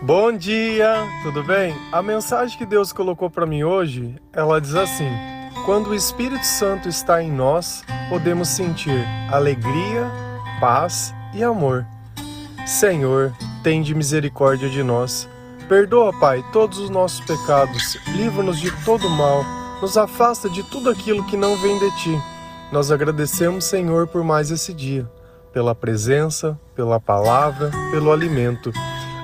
Bom dia, tudo bem? A mensagem que Deus colocou para mim hoje, ela diz assim: Quando o Espírito Santo está em nós, podemos sentir alegria, paz e amor. Senhor, tende misericórdia de nós. Perdoa, Pai, todos os nossos pecados, livra-nos de todo mal, nos afasta de tudo aquilo que não vem de ti. Nós agradecemos, Senhor, por mais esse dia, pela presença, pela palavra, pelo alimento.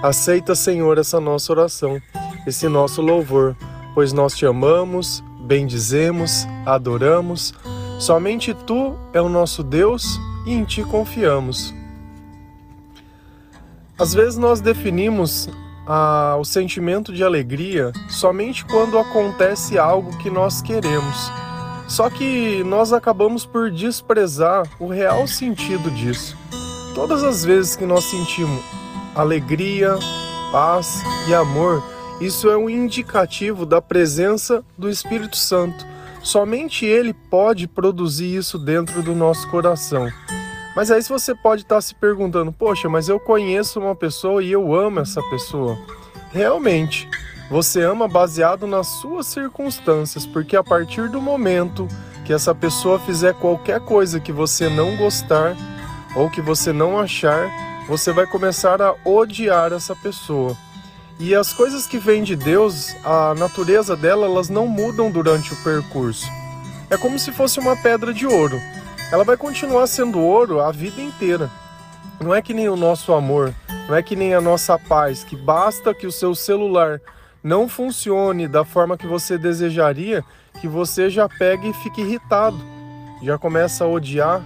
Aceita, Senhor, essa nossa oração, esse nosso louvor, pois nós te amamos, bendizemos, adoramos. Somente tu é o nosso Deus e em ti confiamos. Às vezes nós definimos ah, o sentimento de alegria somente quando acontece algo que nós queremos. Só que nós acabamos por desprezar o real sentido disso. Todas as vezes que nós sentimos alegria, paz e amor, isso é um indicativo da presença do Espírito Santo. Somente Ele pode produzir isso dentro do nosso coração. Mas aí você pode estar se perguntando: poxa, mas eu conheço uma pessoa e eu amo essa pessoa. Realmente, você ama baseado nas suas circunstâncias, porque a partir do momento que essa pessoa fizer qualquer coisa que você não gostar ou que você não achar, você vai começar a odiar essa pessoa. E as coisas que vêm de Deus, a natureza dela, elas não mudam durante o percurso. É como se fosse uma pedra de ouro. Ela vai continuar sendo ouro a vida inteira. Não é que nem o nosso amor, não é que nem a nossa paz, que basta que o seu celular não funcione da forma que você desejaria, que você já pega e fica irritado, já começa a odiar,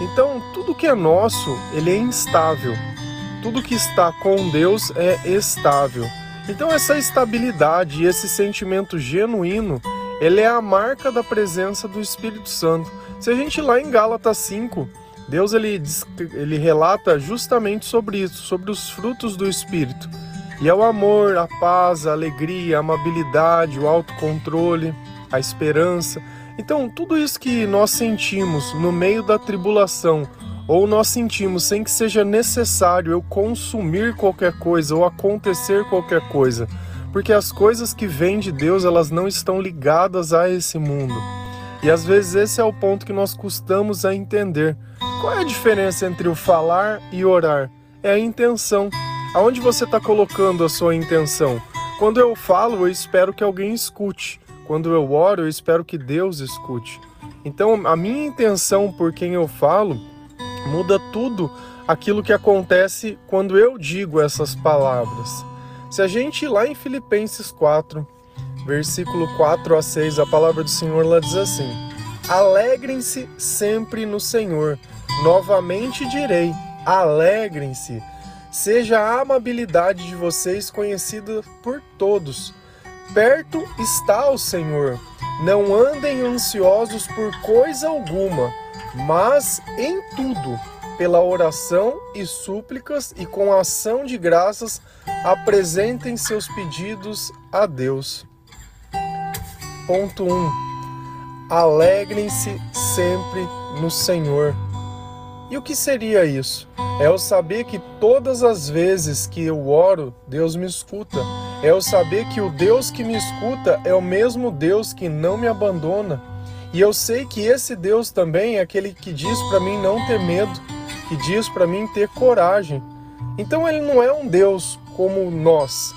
então, tudo que é nosso, ele é instável. Tudo que está com Deus é estável. Então, essa estabilidade e esse sentimento genuíno, ele é a marca da presença do Espírito Santo. Se a gente lá em Gálatas 5, Deus ele, ele relata justamente sobre isso, sobre os frutos do Espírito. E é o amor, a paz, a alegria, a amabilidade, o autocontrole, a esperança. Então, tudo isso que nós sentimos no meio da tribulação, ou nós sentimos sem que seja necessário eu consumir qualquer coisa ou acontecer qualquer coisa, porque as coisas que vêm de Deus, elas não estão ligadas a esse mundo. E às vezes esse é o ponto que nós custamos a entender. Qual é a diferença entre o falar e orar? É a intenção. Aonde você está colocando a sua intenção? Quando eu falo, eu espero que alguém escute. Quando eu oro, eu espero que Deus escute. Então, a minha intenção por quem eu falo muda tudo aquilo que acontece quando eu digo essas palavras. Se a gente ir lá em Filipenses 4, versículo 4 a 6, a palavra do Senhor lá diz assim: Alegrem-se sempre no Senhor. Novamente direi: alegrem-se. Seja a amabilidade de vocês conhecida por todos. Perto está o Senhor. Não andem ansiosos por coisa alguma, mas em tudo, pela oração e súplicas e com ação de graças, apresentem seus pedidos a Deus. Ponto 1. Um, Alegrem-se sempre no Senhor. E o que seria isso? É eu saber que todas as vezes que eu oro, Deus me escuta é eu saber que o Deus que me escuta é o mesmo Deus que não me abandona. E eu sei que esse Deus também é aquele que diz para mim não ter medo, que diz para mim ter coragem. Então ele não é um Deus como nós,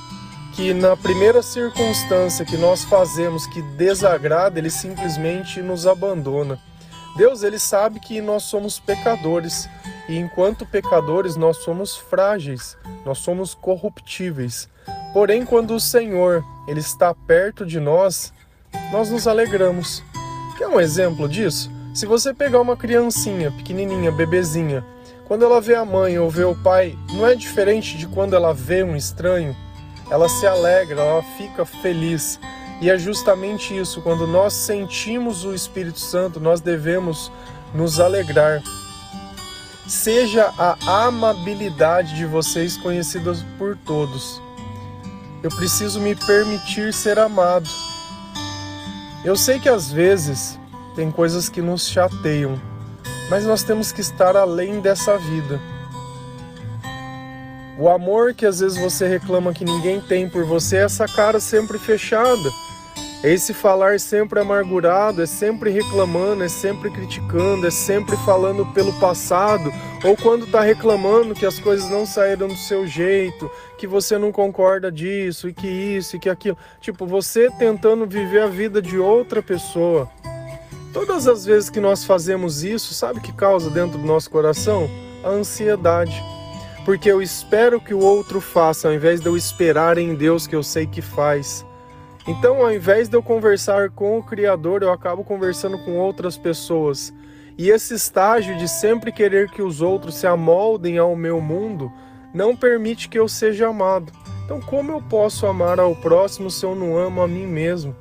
que na primeira circunstância que nós fazemos que desagrada, ele simplesmente nos abandona. Deus, ele sabe que nós somos pecadores e enquanto pecadores nós somos frágeis, nós somos corruptíveis. Porém, quando o Senhor ele está perto de nós, nós nos alegramos. Quer um exemplo disso? Se você pegar uma criancinha pequenininha, bebezinha, quando ela vê a mãe ou vê o pai, não é diferente de quando ela vê um estranho? Ela se alegra, ela fica feliz. E é justamente isso, quando nós sentimos o Espírito Santo, nós devemos nos alegrar. Seja a amabilidade de vocês conhecida por todos. Eu preciso me permitir ser amado. Eu sei que às vezes tem coisas que nos chateiam, mas nós temos que estar além dessa vida. O amor que às vezes você reclama que ninguém tem por você é essa cara sempre fechada. Esse falar sempre amargurado, é sempre reclamando, é sempre criticando, é sempre falando pelo passado, ou quando está reclamando que as coisas não saíram do seu jeito, que você não concorda disso, e que isso, e que aquilo. Tipo, você tentando viver a vida de outra pessoa. Todas as vezes que nós fazemos isso, sabe o que causa dentro do nosso coração? A ansiedade. Porque eu espero que o outro faça, ao invés de eu esperar em Deus que eu sei que faz. Então, ao invés de eu conversar com o Criador, eu acabo conversando com outras pessoas. E esse estágio de sempre querer que os outros se amoldem ao meu mundo não permite que eu seja amado. Então, como eu posso amar ao próximo se eu não amo a mim mesmo?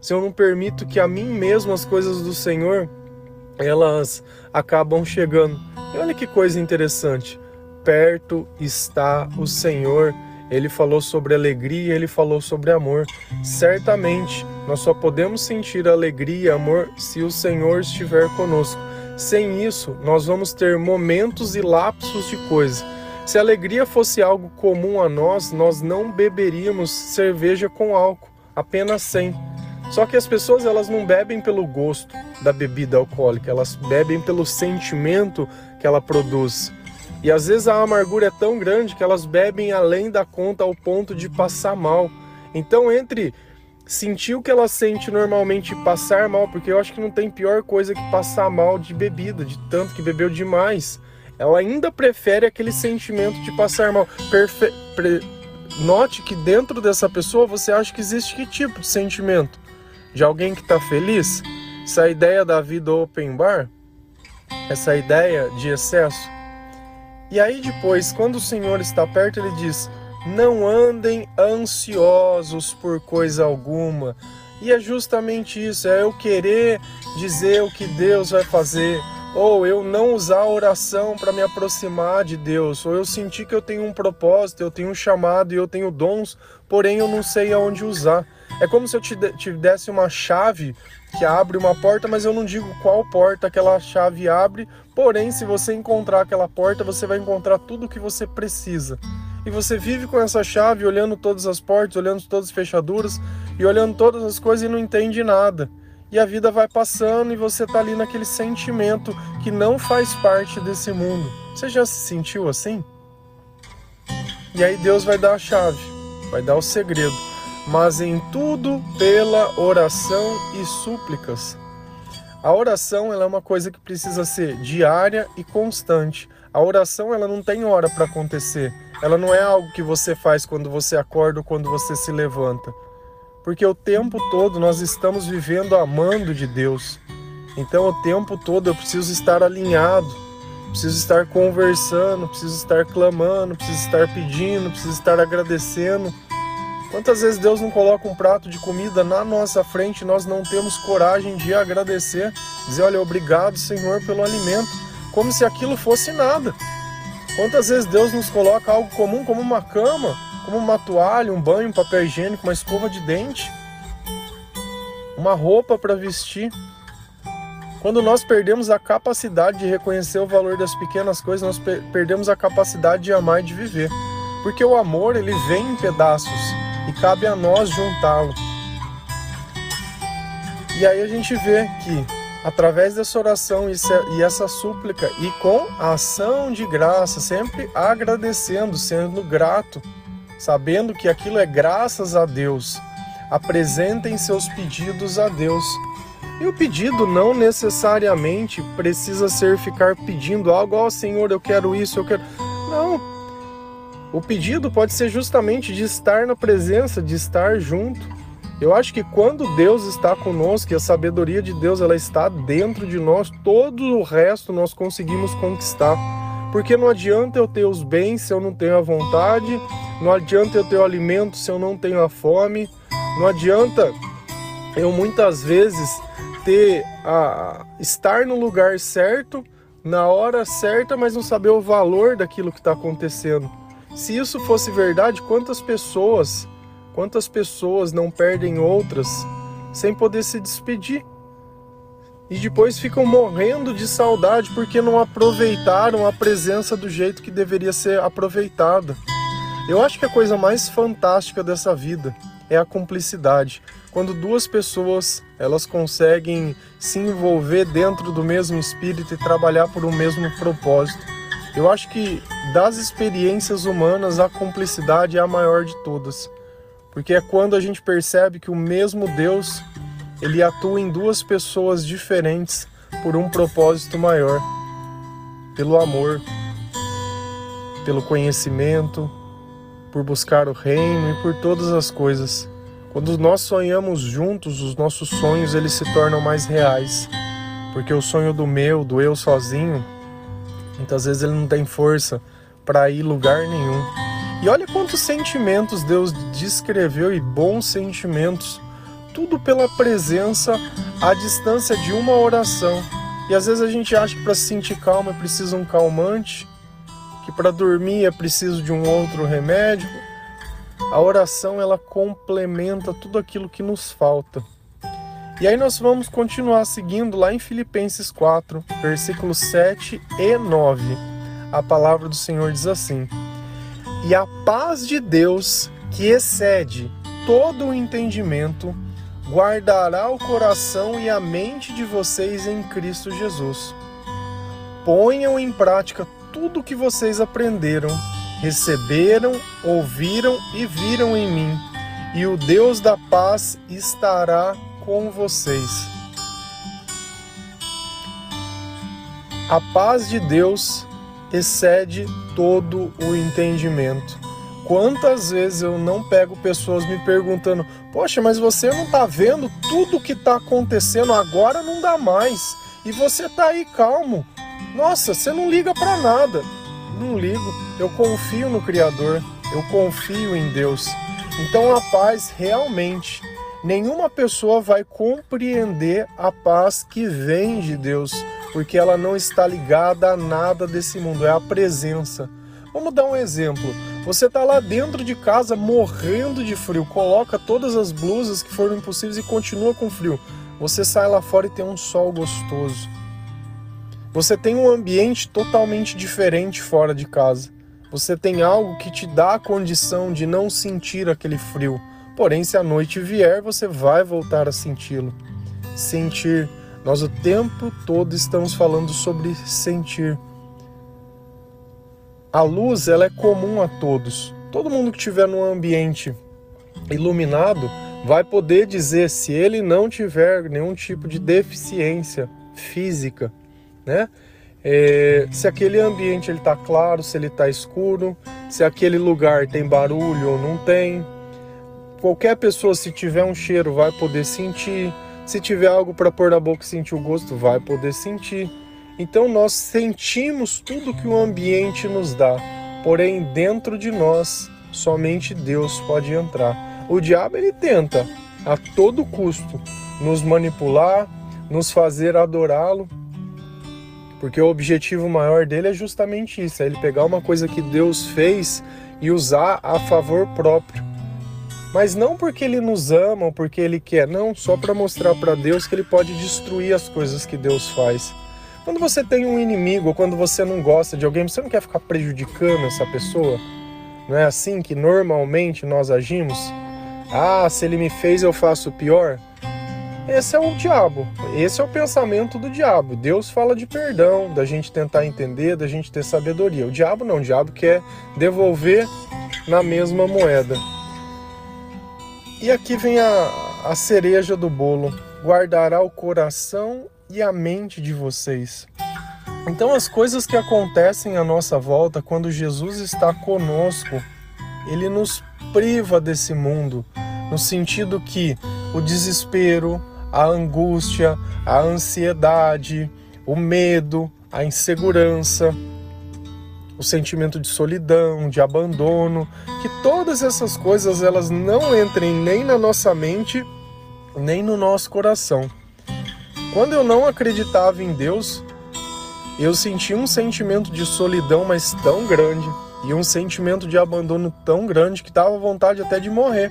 Se eu não permito que a mim mesmo as coisas do Senhor elas acabam chegando. E olha que coisa interessante. Perto está o Senhor ele falou sobre alegria, ele falou sobre amor. Certamente, nós só podemos sentir alegria e amor se o Senhor estiver conosco. Sem isso, nós vamos ter momentos e lapsos de coisa. Se alegria fosse algo comum a nós, nós não beberíamos cerveja com álcool, apenas sem. Só que as pessoas elas não bebem pelo gosto da bebida alcoólica, elas bebem pelo sentimento que ela produz. E às vezes a amargura é tão grande que elas bebem além da conta ao ponto de passar mal. Então, entre sentir o que ela sente normalmente passar mal, porque eu acho que não tem pior coisa que passar mal de bebida, de tanto que bebeu demais. Ela ainda prefere aquele sentimento de passar mal. Perfe... Pre... Note que dentro dessa pessoa você acha que existe que tipo de sentimento? De alguém que está feliz? Essa ideia da vida open bar? Essa ideia de excesso? E aí depois, quando o Senhor está perto, ele diz: Não andem ansiosos por coisa alguma. E é justamente isso, é eu querer dizer o que Deus vai fazer, ou eu não usar a oração para me aproximar de Deus, ou eu sentir que eu tenho um propósito, eu tenho um chamado e eu tenho dons, porém eu não sei aonde usar. É como se eu te, desse uma chave que abre uma porta, mas eu não digo qual porta aquela chave abre. Porém, se você encontrar aquela porta, você vai encontrar tudo o que você precisa. E você vive com essa chave, olhando todas as portas, olhando todas as fechaduras e olhando todas as coisas e não entende nada. E a vida vai passando e você tá ali naquele sentimento que não faz parte desse mundo. Você já se sentiu assim? E aí Deus vai dar a chave, vai dar o segredo mas em tudo pela oração e súplicas. A oração ela é uma coisa que precisa ser diária e constante. A oração ela não tem hora para acontecer. Ela não é algo que você faz quando você acorda ou quando você se levanta. Porque o tempo todo nós estamos vivendo amando de Deus. Então o tempo todo eu preciso estar alinhado, preciso estar conversando, preciso estar clamando, preciso estar pedindo, preciso estar agradecendo Quantas vezes Deus não coloca um prato de comida na nossa frente e nós não temos coragem de agradecer, dizer, olha, obrigado, Senhor, pelo alimento, como se aquilo fosse nada. Quantas vezes Deus nos coloca algo comum como uma cama, como uma toalha, um banho, um papel higiênico, uma escova de dente, uma roupa para vestir. Quando nós perdemos a capacidade de reconhecer o valor das pequenas coisas, nós perdemos a capacidade de amar e de viver. Porque o amor, ele vem em pedaços e cabe a nós juntá-lo. E aí a gente vê que através dessa oração e essa súplica e com a ação de graça, sempre agradecendo, sendo grato, sabendo que aquilo é graças a Deus, apresentem seus pedidos a Deus. E o pedido não necessariamente precisa ser ficar pedindo algo, ó oh, Senhor, eu quero isso, eu quero. O pedido pode ser justamente de estar na presença, de estar junto. Eu acho que quando Deus está conosco e a sabedoria de Deus ela está dentro de nós, todo o resto nós conseguimos conquistar. Porque não adianta eu ter os bens se eu não tenho a vontade, não adianta eu ter o alimento se eu não tenho a fome, não adianta eu muitas vezes ter a estar no lugar certo, na hora certa, mas não saber o valor daquilo que está acontecendo. Se isso fosse verdade, quantas pessoas, quantas pessoas não perdem outras sem poder se despedir? E depois ficam morrendo de saudade porque não aproveitaram a presença do jeito que deveria ser aproveitada. Eu acho que a coisa mais fantástica dessa vida é a cumplicidade. Quando duas pessoas elas conseguem se envolver dentro do mesmo espírito e trabalhar por um mesmo propósito. Eu acho que das experiências humanas a cumplicidade é a maior de todas, porque é quando a gente percebe que o mesmo Deus ele atua em duas pessoas diferentes por um propósito maior, pelo amor, pelo conhecimento, por buscar o reino e por todas as coisas. Quando nós sonhamos juntos, os nossos sonhos eles se tornam mais reais, porque o sonho do meu, do eu sozinho, muitas vezes ele não tem força para ir lugar nenhum. E olha quantos sentimentos Deus descreveu e bons sentimentos, tudo pela presença à distância de uma oração. E às vezes a gente acha que para se sentir calmo é preciso um calmante, que para dormir é preciso de um outro remédio. A oração ela complementa tudo aquilo que nos falta. E aí nós vamos continuar seguindo lá em Filipenses 4, versículos 7 e 9. A palavra do Senhor diz assim: E a paz de Deus, que excede todo o entendimento, guardará o coração e a mente de vocês em Cristo Jesus. Ponham em prática tudo o que vocês aprenderam, receberam, ouviram e viram em mim, e o Deus da paz estará com vocês. A paz de Deus excede todo o entendimento. Quantas vezes eu não pego pessoas me perguntando: Poxa, mas você não está vendo tudo o que está acontecendo agora? Não dá mais. E você está aí calmo. Nossa, você não liga para nada. Não ligo. Eu confio no Criador. Eu confio em Deus. Então a paz realmente nenhuma pessoa vai compreender a paz que vem de Deus, porque ela não está ligada a nada desse mundo, é a presença. Vamos dar um exemplo. Você está lá dentro de casa morrendo de frio, coloca todas as blusas que foram impossíveis e continua com frio. Você sai lá fora e tem um sol gostoso. Você tem um ambiente totalmente diferente fora de casa. Você tem algo que te dá a condição de não sentir aquele frio. Porém, se a noite vier, você vai voltar a senti-lo. Sentir. Nós o tempo todo estamos falando sobre sentir. A luz ela é comum a todos. Todo mundo que estiver num ambiente iluminado vai poder dizer se ele não tiver nenhum tipo de deficiência física né? É, se aquele ambiente ele está claro, se ele está escuro, se aquele lugar tem barulho ou não tem. Qualquer pessoa, se tiver um cheiro, vai poder sentir. Se tiver algo para pôr na boca e sentir o gosto, vai poder sentir. Então nós sentimos tudo que o ambiente nos dá, porém dentro de nós somente Deus pode entrar. O diabo ele tenta a todo custo nos manipular, nos fazer adorá-lo, porque o objetivo maior dele é justamente isso: é ele pegar uma coisa que Deus fez e usar a favor próprio. Mas não porque ele nos ama ou porque ele quer, não, só para mostrar para Deus que ele pode destruir as coisas que Deus faz. Quando você tem um inimigo ou quando você não gosta de alguém, você não quer ficar prejudicando essa pessoa? Não é assim que normalmente nós agimos? Ah, se ele me fez, eu faço pior? Esse é o diabo. Esse é o pensamento do diabo. Deus fala de perdão, da gente tentar entender, da gente ter sabedoria. O diabo não, o diabo quer devolver na mesma moeda. E aqui vem a, a cereja do bolo: guardará o coração e a mente de vocês. Então, as coisas que acontecem à nossa volta, quando Jesus está conosco, ele nos priva desse mundo, no sentido que o desespero, a angústia, a ansiedade, o medo, a insegurança, o sentimento de solidão, de abandono, que todas essas coisas elas não entrem nem na nossa mente, nem no nosso coração. Quando eu não acreditava em Deus, eu senti um sentimento de solidão, mas tão grande, e um sentimento de abandono tão grande que dava vontade até de morrer.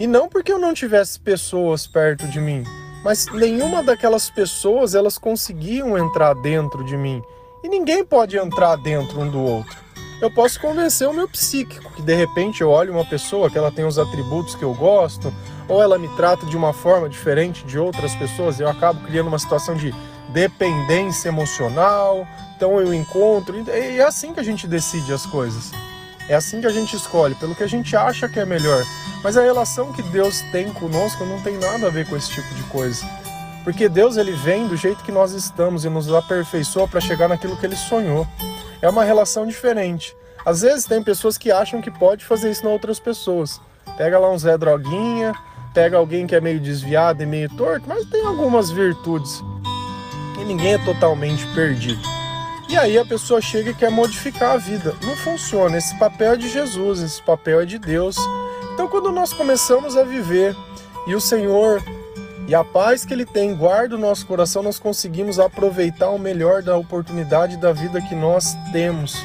E não porque eu não tivesse pessoas perto de mim, mas nenhuma daquelas pessoas elas conseguiam entrar dentro de mim. E ninguém pode entrar dentro um do outro. Eu posso convencer o meu psíquico, que de repente eu olho uma pessoa que ela tem os atributos que eu gosto, ou ela me trata de uma forma diferente de outras pessoas, e eu acabo criando uma situação de dependência emocional, então eu encontro, e é assim que a gente decide as coisas. É assim que a gente escolhe, pelo que a gente acha que é melhor. Mas a relação que Deus tem conosco não tem nada a ver com esse tipo de coisa. Porque Deus ele vem do jeito que nós estamos e nos aperfeiçoa para chegar naquilo que ele sonhou. É uma relação diferente. Às vezes tem pessoas que acham que pode fazer isso na outras pessoas. Pega lá um Zé Droguinha, pega alguém que é meio desviado e meio torto, mas tem algumas virtudes. E ninguém é totalmente perdido. E aí a pessoa chega e quer modificar a vida. Não funciona. Esse papel é de Jesus, esse papel é de Deus. Então, quando nós começamos a viver e o Senhor e a paz que Ele tem guarda o nosso coração, nós conseguimos aproveitar o melhor da oportunidade da vida que nós temos.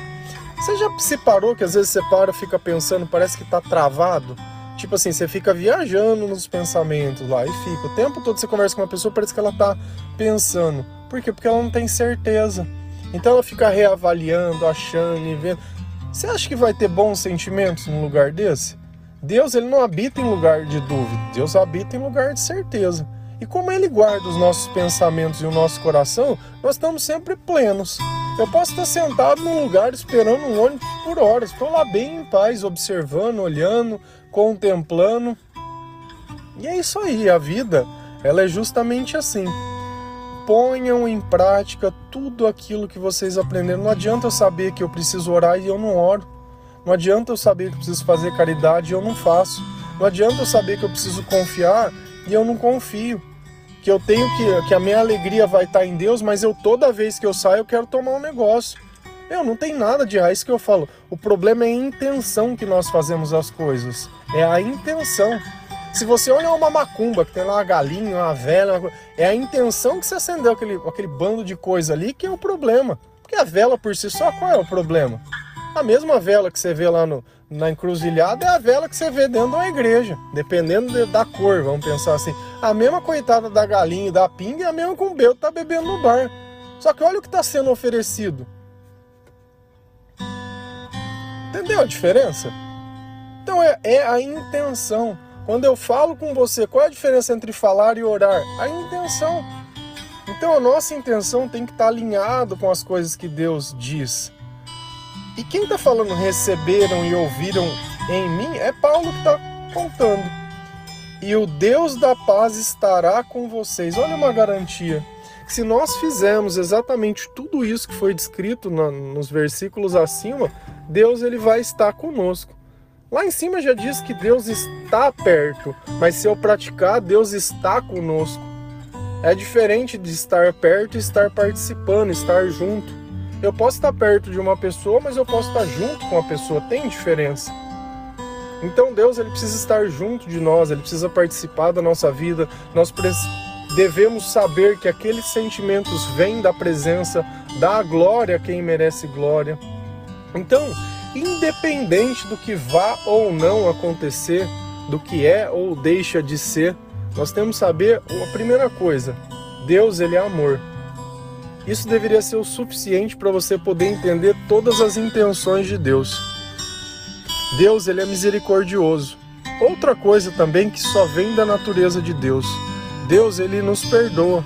Você já se parou que às vezes você para, fica pensando, parece que está travado? Tipo assim, você fica viajando nos pensamentos lá e fica. O tempo todo você conversa com uma pessoa, parece que ela está pensando. Por quê? Porque ela não tem certeza. Então ela fica reavaliando, achando e vendo. Você acha que vai ter bons sentimentos num lugar desse? Deus ele não habita em lugar de dúvida, Deus habita em lugar de certeza. E como ele guarda os nossos pensamentos e o nosso coração, nós estamos sempre plenos. Eu posso estar sentado num lugar esperando um ônibus por horas, estou lá bem em paz, observando, olhando, contemplando. E é isso aí, a vida, ela é justamente assim ponham em prática tudo aquilo que vocês aprenderam. Não adianta eu saber que eu preciso orar e eu não oro. Não adianta eu saber que eu preciso fazer caridade e eu não faço. Não adianta eu saber que eu preciso confiar e eu não confio. Que eu tenho que que a minha alegria vai estar em Deus, mas eu toda vez que eu saio eu quero tomar um negócio. Eu não tem nada de raiz que eu falo. O problema é a intenção que nós fazemos as coisas. É a intenção. Se você olha uma macumba, que tem lá uma galinha, uma vela, uma... é a intenção que você acendeu aquele, aquele bando de coisa ali que é o problema. Porque a vela por si só, qual é o problema? A mesma vela que você vê lá no, na encruzilhada é a vela que você vê dentro de uma igreja, dependendo de, da cor, vamos pensar assim. A mesma coitada da galinha e da pinga é a mesma que o Belo tá bebendo no bar. Só que olha o que está sendo oferecido. Entendeu a diferença? Então é, é a intenção. Quando eu falo com você, qual é a diferença entre falar e orar? A intenção. Então a nossa intenção tem que estar alinhado com as coisas que Deus diz. E quem está falando receberam e ouviram em mim é Paulo que está contando. E o Deus da paz estará com vocês. Olha uma garantia. Se nós fizermos exatamente tudo isso que foi descrito nos versículos acima, Deus ele vai estar conosco. Lá em cima já diz que Deus está perto, mas se eu praticar, Deus está conosco. É diferente de estar perto e estar participando, estar junto. Eu posso estar perto de uma pessoa, mas eu posso estar junto com a pessoa, tem diferença. Então Deus ele precisa estar junto de nós, ele precisa participar da nossa vida. Nós devemos saber que aqueles sentimentos vêm da presença, da glória a quem merece glória. Então, independente do que vá ou não acontecer, do que é ou deixa de ser, nós temos que saber a primeira coisa: Deus ele é amor. Isso deveria ser o suficiente para você poder entender todas as intenções de Deus. Deus ele é misericordioso. Outra coisa também que só vem da natureza de Deus. Deus ele nos perdoa.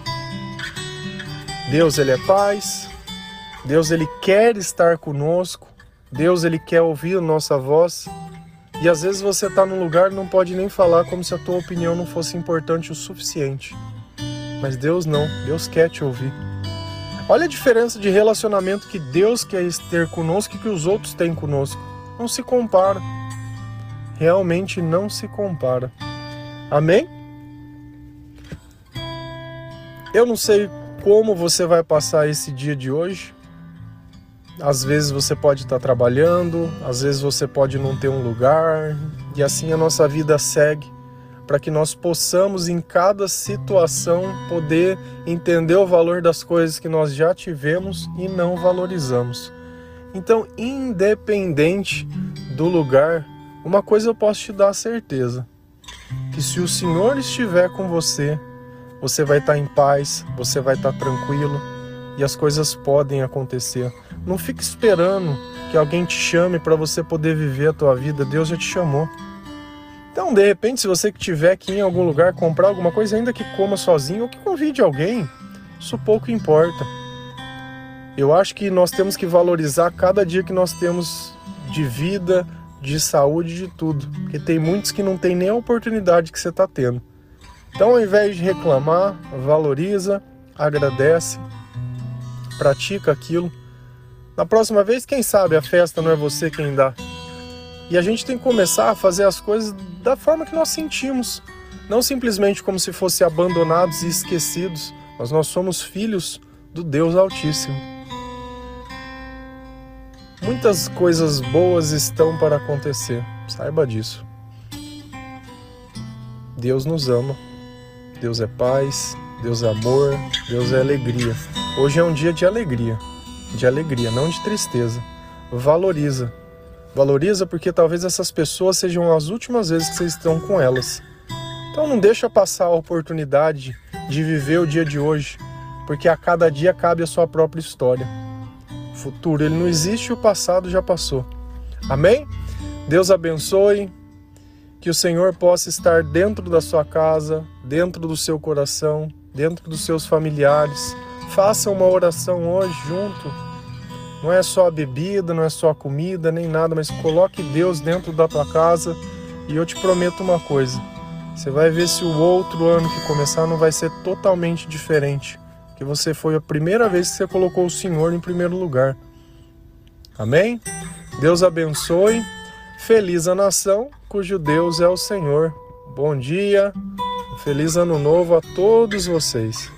Deus ele é paz. Deus ele quer estar conosco. Deus ele quer ouvir a nossa voz. E às vezes você está num lugar e não pode nem falar como se a tua opinião não fosse importante o suficiente. Mas Deus não, Deus quer te ouvir. Olha a diferença de relacionamento que Deus quer ter conosco e que os outros têm conosco. Não se compara. Realmente não se compara. Amém? Eu não sei como você vai passar esse dia de hoje. Às vezes você pode estar trabalhando, às vezes você pode não ter um lugar, e assim a nossa vida segue, para que nós possamos em cada situação poder entender o valor das coisas que nós já tivemos e não valorizamos. Então, independente do lugar, uma coisa eu posso te dar a certeza: que se o Senhor estiver com você, você vai estar em paz, você vai estar tranquilo e as coisas podem acontecer. Não fique esperando que alguém te chame para você poder viver a tua vida. Deus já te chamou. Então, de repente, se você que tiver ir em algum lugar comprar alguma coisa, ainda que coma sozinho ou que convide alguém, isso pouco importa. Eu acho que nós temos que valorizar cada dia que nós temos de vida, de saúde, de tudo. Porque tem muitos que não tem nem a oportunidade que você está tendo. Então, ao invés de reclamar, valoriza, agradece, pratica aquilo. Na próxima vez, quem sabe a festa não é você quem dá. E a gente tem que começar a fazer as coisas da forma que nós sentimos, não simplesmente como se fossem abandonados e esquecidos, mas nós somos filhos do Deus Altíssimo. Muitas coisas boas estão para acontecer, saiba disso. Deus nos ama, Deus é paz, Deus é amor, Deus é alegria. Hoje é um dia de alegria, de alegria, não de tristeza. Valoriza Valoriza porque talvez essas pessoas sejam as últimas vezes que vocês estão com elas. Então não deixa passar a oportunidade de viver o dia de hoje, porque a cada dia cabe a sua própria história. O futuro ele não existe, o passado já passou. Amém? Deus abençoe, que o Senhor possa estar dentro da sua casa, dentro do seu coração, dentro dos seus familiares. Faça uma oração hoje junto não é só a bebida, não é só a comida, nem nada, mas coloque Deus dentro da tua casa e eu te prometo uma coisa. Você vai ver se o outro ano que começar não vai ser totalmente diferente. Que você foi a primeira vez que você colocou o Senhor em primeiro lugar. Amém? Deus abençoe. Feliz a nação cujo Deus é o Senhor. Bom dia. Feliz ano novo a todos vocês.